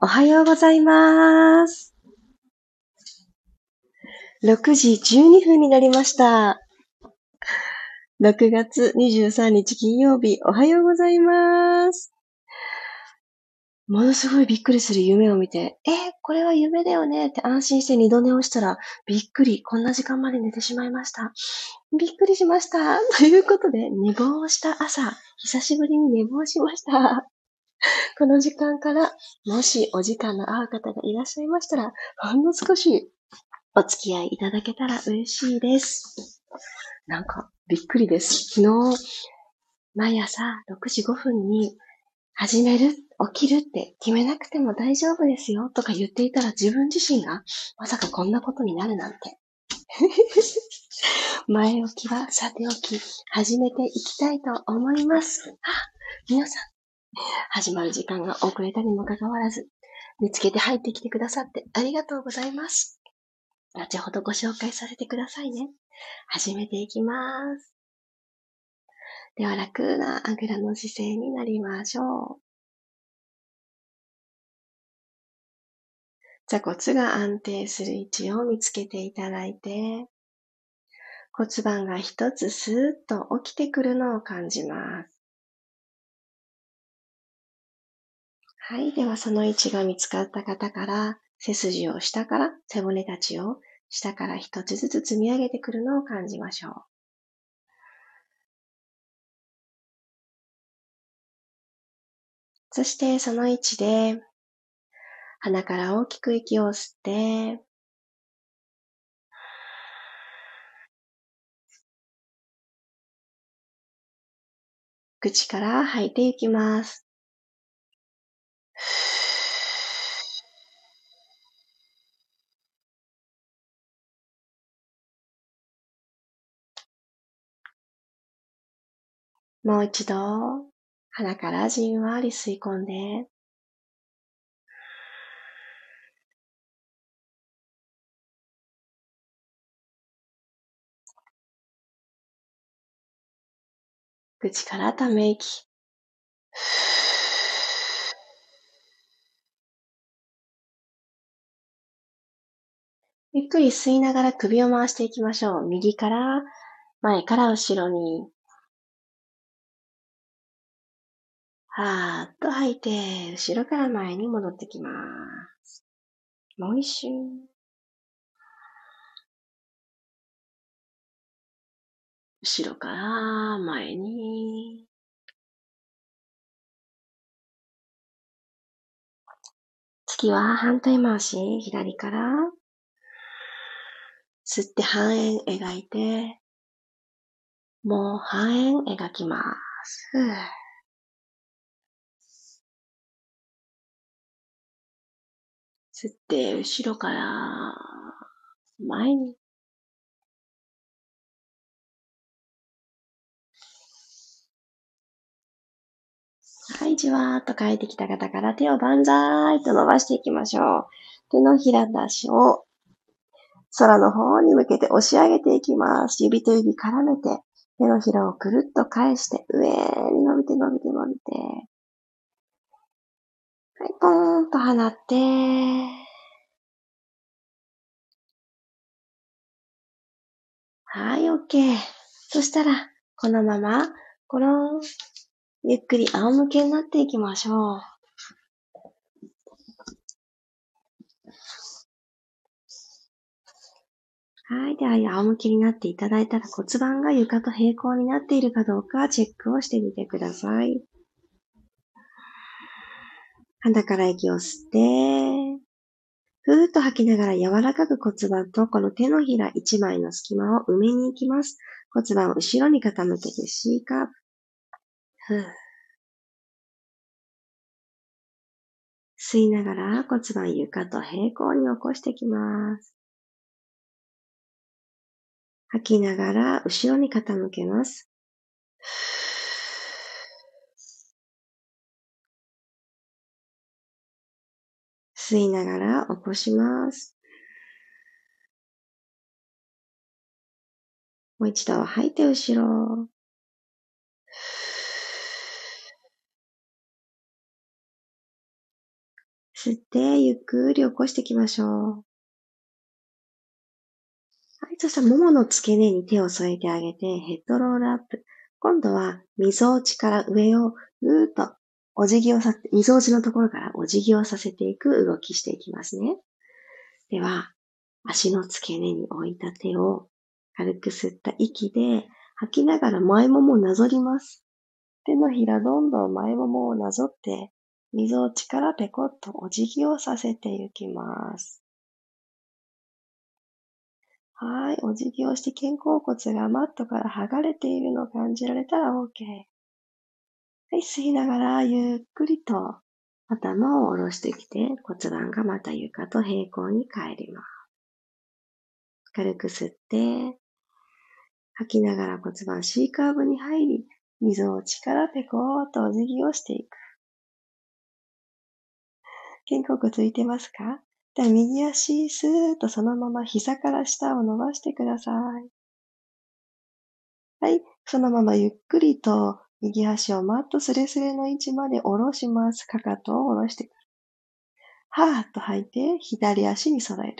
おはようございます。6時12分になりました。6月23日金曜日、おはようございます。ものすごいびっくりする夢を見て、え、これは夢だよね？って安心して二度寝をしたら、びっくり、こんな時間まで寝てしまいました。びっくりしました。ということで、寝坊した朝、久しぶりに寝坊しました。この時間から、もしお時間の合う方がいらっしゃいましたら、ほんの少しお付き合いいただけたら嬉しいです。なんか、びっくりです。昨日、毎朝6時5分に始める、起きるって決めなくても大丈夫ですよとか言っていたら自分自身がまさかこんなことになるなんて。前置きはさておき、始めていきたいと思います。あ皆さん、始まる時間が遅れたにもかかわらず、見つけて入ってきてくださってありがとうございます。後ほどご紹介させてくださいね。始めていきます。では楽なあぐらの姿勢になりましょう。座骨が安定する位置を見つけていただいて、骨盤が一つスーッと起きてくるのを感じます。はい。では、その位置が見つかった方から、背筋を下から、背骨たちを下から一つずつ積み上げてくるのを感じましょう。そして、その位置で、鼻から大きく息を吸って、口から吐いていきます。もう一度、鼻からじんわり吸い込んで、口からため息。ゆっくり吸いながら首を回していきましょう。右から前から後ろに。はーっと吐いて、後ろから前に戻ってきます。もう一周。後ろから前に。次は反対回し、左から。吸って半円描いて、もう半円描きます。吸って、後ろから前に。はい、じわーっと帰ってきた方から手を万歳と伸ばしていきましょう。手のひら出しを空の方に向けて押し上げていきます。指と指絡めて、手のひらをくるっと返して、上に伸びて伸びて伸びて、はい、ポーンと放って、はい、OK。そしたら、このまま、コロン、ゆっくり仰向けになっていきましょう。はい。では、仰向けになっていただいたら骨盤が床と平行になっているかどうかチェックをしてみてください。鼻から息を吸って、ふーっと吐きながら柔らかく骨盤とこの手のひら一枚の隙間を埋めに行きます。骨盤を後ろに傾けて C カーブ。ふー。吸いながら骨盤床と平行に起こしてきます。吐きながら後ろに傾けます。吸いながら起こします。もう一度吐いて後ろ。吸って、ゆっくり起こしていきましょう。はい、そしたら、ももの付け根に手を添えてあげて、ヘッドロールアップ。今度は、溝落ちから上を、ぐーっと、お辞儀をさせて、溝落ちのところからお辞儀をさせていく動きしていきますね。では、足の付け根に置いた手を、軽く吸った息で、吐きながら前ももをなぞります。手のひらどんどん前ももをなぞって、溝落ちからペコッとお辞儀をさせていきます。はい、お辞儀をして肩甲骨がマットから剥がれているのを感じられたら OK。はい、吸いながらゆっくりと頭を下ろしてきて骨盤がまた床と平行に帰ります。軽く吸って、吐きながら骨盤 C カーブに入り、溝落ちからペコーとお辞儀をしていく。肩甲骨ついてますか？では右足スーッとそのまま膝から下を伸ばしてください。はい。そのままゆっくりと右足をマットスレスレの位置まで下ろします。かかとを下ろしてくる。はーっと吐いて左足に揃える。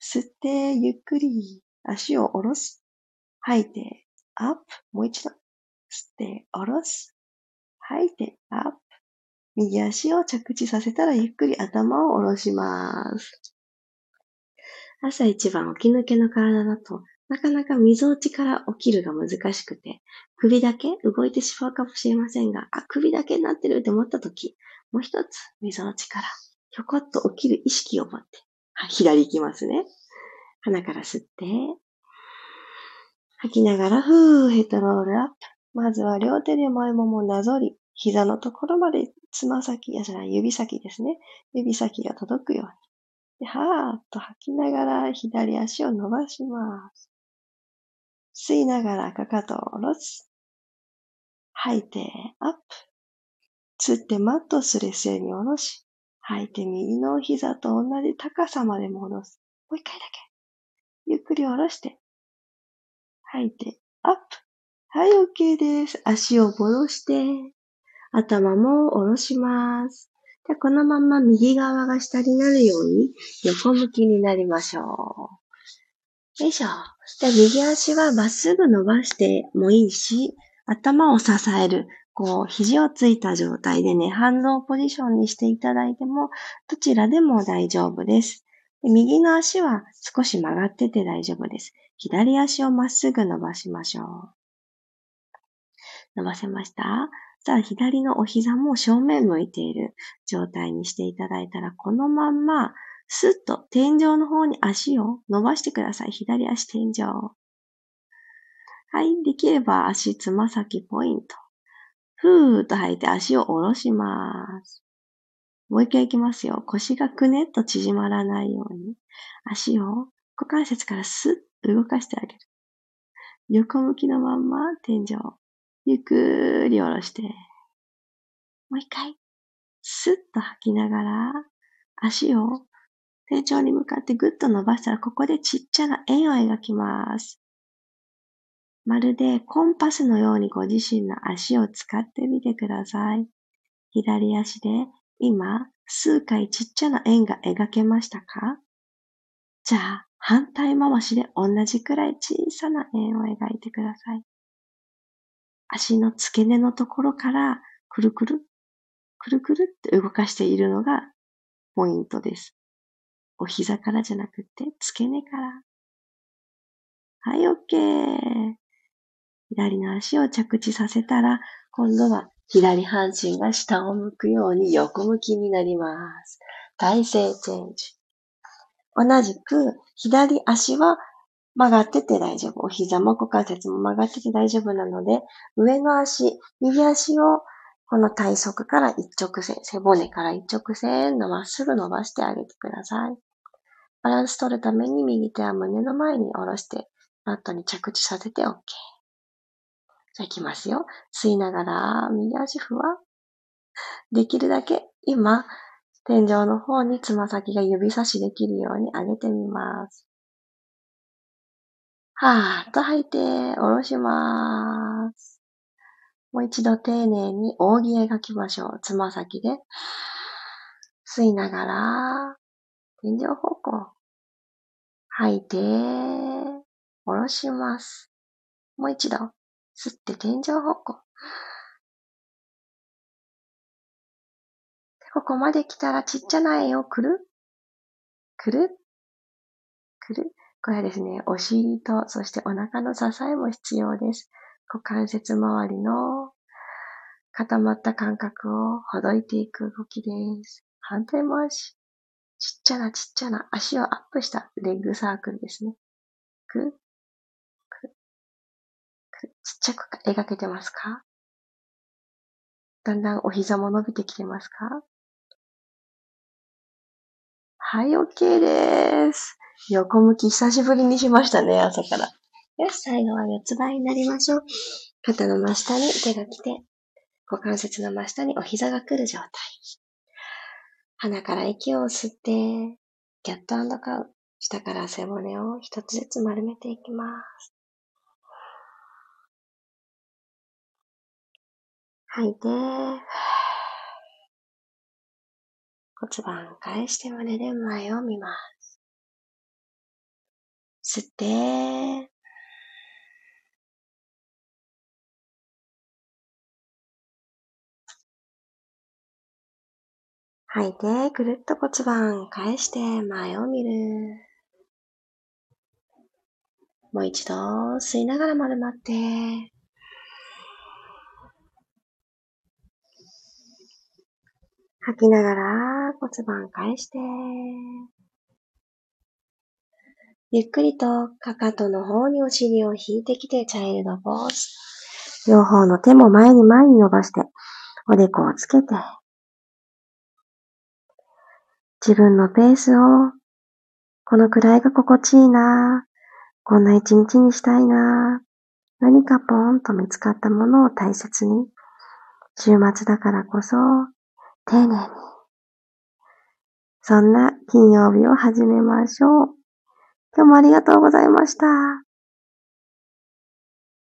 吸ってゆっくり足を下ろす。吐いてアップ。もう一度。吸って下ろす。吐いてアップ。右足を着地させたらゆっくり頭を下ろします。朝一番起き抜けの体だと、なかなか溝落ちから起きるが難しくて、首だけ動いてしまうかもしれませんが、あ、首だけになってるって思った時、もう一つ溝落ちからひょこっと起きる意識を持って、はい、左行きますね。鼻から吸って、吐きながら、ふー、ヘッドロールアップ。まずは両手で前ももなぞり、膝のところまでつま先、やじゃない、指先ですね。指先が届くように。で、はーっと吐きながら左足を伸ばします。吸いながらかかとを下ろす。吐いてアップ。吸ってマットスレスレに下ろし、吐いて右の膝と同じ高さまで戻す。もう一回だけ。ゆっくり下ろして。吐いてアップ。はい、OK です。足を戻して、頭も下ろします。でこのまま右側が下になるように横向きになりましょう。よいしょ。で右足はまっすぐ伸ばしてもいいし、頭を支える、こう、肘をついた状態でね、反動ポジションにしていただいても、どちらでも大丈夫です。で右の足は少し曲がってて大丈夫です。左足をまっすぐ伸ばしましょう。伸ばせました？さあ、左のお膝も正面向いている状態にしていただいたら、このまんま、スッと天井の方に足を伸ばしてください。左足天井。はい。できれば足つま先ポイント。ふーっと吐いて足を下ろします。もう一回いきますよ。腰がくねっと縮まらないように。足を股関節からスッと動かしてあげる。横向きのまんま天井。ゆっくり下ろして、もう一回、スッと吐きながら、足を天井に向かってぐっと伸ばしたら、ここでちっちゃな円を描きます。まるでコンパスのようにご自身の足を使ってみてください。左足で今、数回ちっちゃな円が描けましたか？じゃあ、反対回しで同じくらい小さな円を描いてください。足の付け根のところからくるくる、くるくるって動かしているのがポイントです。お膝からじゃなくて付け根から。はい、OK。左の足を着地させたら、今度は左半身が下を向くように横向きになります。体勢チェンジ。同じく左足は曲がってて大丈夫。お膝も股関節も曲がってて大丈夫なので、上の足、右足をこの体側から一直線、背骨から一直線のまっすぐ伸ばしてあげてください。バランス取るために右手は胸の前に下ろして、マットに着地させて OK。じゃあ行きますよ。吸いながら、右足ふわ。できるだけ今、天井の方につま先が指差しできるように上げてみます。はーっと吐いて、下ろします。もう一度丁寧に扇描きましょう。つま先で。吸いながら、天井方向。吐いて、下ろします。もう一度、吸って天井方向。ここまで来たらちっちゃな円をくる？くる？くる？これはですね、お尻と、そしてお腹の支えも必要です。股関節周りの固まった感覚をほどいていく動きです。反対回し。ちっちゃなちっちゃな足をアップしたレッグサークルですね。く、く、く。ちっちゃく描けてますか？だんだんお膝も伸びてきてますか？はい、OK です。横向き久しぶりにしましたね、朝から。よし、最後は四つ倍になりましょう。肩の真下に手が来て、股関節の真下にお膝が来る状態。鼻から息を吸って、キャットカウ。下から背骨を一つずつ丸めていきます。吐いて、骨盤返して胸で前を見ます。吸って、吐いて、ぐるっと骨盤返して前を見る。もう一度吸いながら丸まって、吐きながら骨盤返して、ゆっくりとかかとの方にお尻を引いてきてチャイルドポーズ。両方の手も前に前に伸ばして、おでこをつけて、自分のペースを、このくらいが心地いいな、こんな一日にしたいな、何かポンと見つかったものを大切に、週末だからこそ、丁寧に。そんな金曜日を始めましょう。今日もありがとうございました。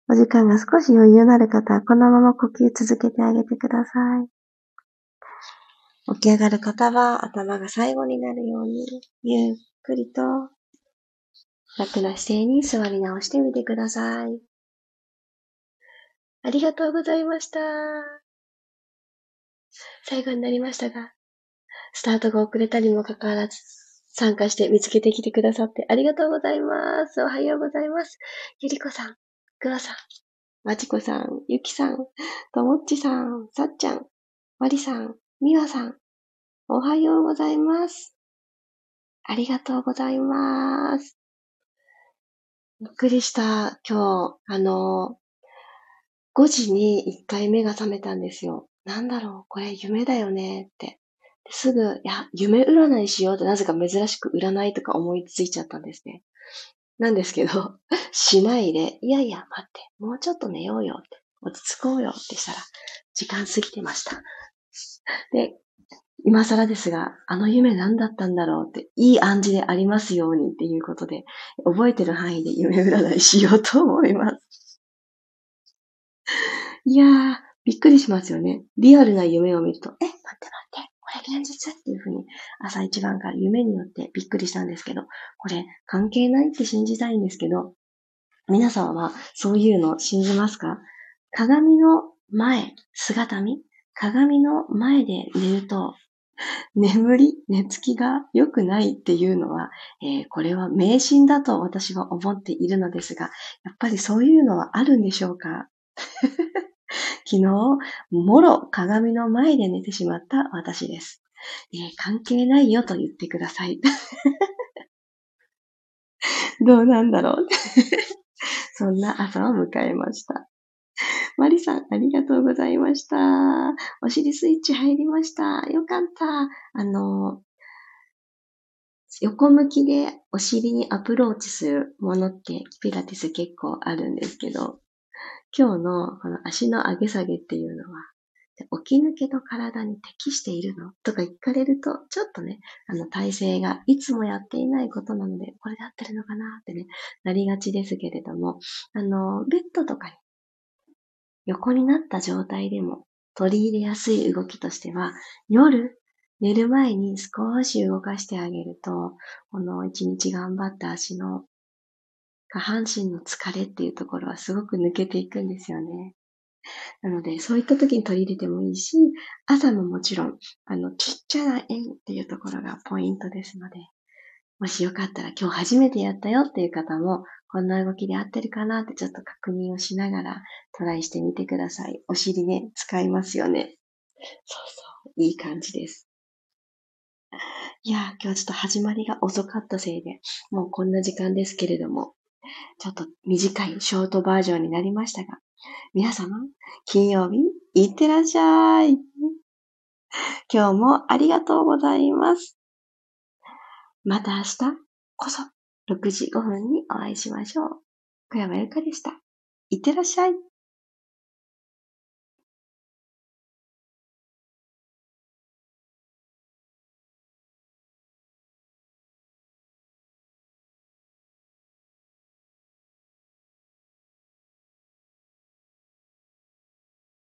お時間が少し余裕のある方はこのまま呼吸続けてあげてください。起き上がる方は頭が最後になるようにゆっくりと楽な姿勢に座り直してみてください。ありがとうございました。最後になりましたが、スタートが遅れたにもかかわらず、参加して見つけてきてくださってありがとうございます。おはようございます。ゆりこさん、くわさん、まちこさん、ゆきさん、ともっちさん、さっちゃん、まりさん、みわさん、おはようございます。ありがとうございます。びっくりした。今日、あの、5時に1回目が覚めたんですよ。なんだろう、これ夢だよねって。すぐ、いや、夢占いしようってなぜか珍しく占いとか思いついちゃったんですね。なんですけど、しないで、いやいや、待って、もうちょっと寝ようよって、落ち着こうよってしたら、時間過ぎてました。で、今更ですが、あの夢何だったんだろうって、いい暗示でありますようにっていうことで、覚えてる範囲で夢占いしようと思います。いやー、びっくりしますよね。リアルな夢を見ると、え、待って待って、これ現実？っていうふうに朝一番から夢によってびっくりしたんですけど、これ関係ないって信じたいんですけど、皆さんはそういうの信じますか？鏡の前、姿見？鏡の前で寝ると、眠り、寝つきが良くないっていうのは、えー、これは迷信だと私は思っているのですが、やっぱりそういうのはあるんでしょうか？昨日、もろ鏡の前で寝てしまった私です。えー、関係ないよと言ってください。どうなんだろうそんな朝を迎えました。マリさん、ありがとうございました。お尻スイッチ入りました。よかった。あの、横向きでお尻にアプローチするものってピラティス結構あるんですけど、今日のこの足の上げ下げっていうのは、起き抜けと体に適しているのとか聞かれると、ちょっとね、あの体勢がいつもやっていないことなので、これで合ってるのかなってね、なりがちですけれども、あの、ベッドとかに横になった状態でも取り入れやすい動きとしては、夜寝る前に少し動かしてあげると、この一日頑張った足の下半身の疲れっていうところはすごく抜けていくんですよね。なので、そういった時に取り入れてもいいし、朝ももちろん、あの、ちっちゃな円っていうところがポイントですので、もしよかったら今日初めてやったよっていう方も、こんな動きで合ってるかなってちょっと確認をしながらトライしてみてください。お尻ね、使いますよね。そうそう、いい感じです。いや、今日はちょっと始まりが遅かったせいで、もうこんな時間ですけれども、ちょっと短いショートバージョンになりましたが、皆様、金曜日、いってらっしゃい。今日もありがとうございます。また明日こそ6時5分にお会いしましょう。小山由かでした。いってらっしゃい。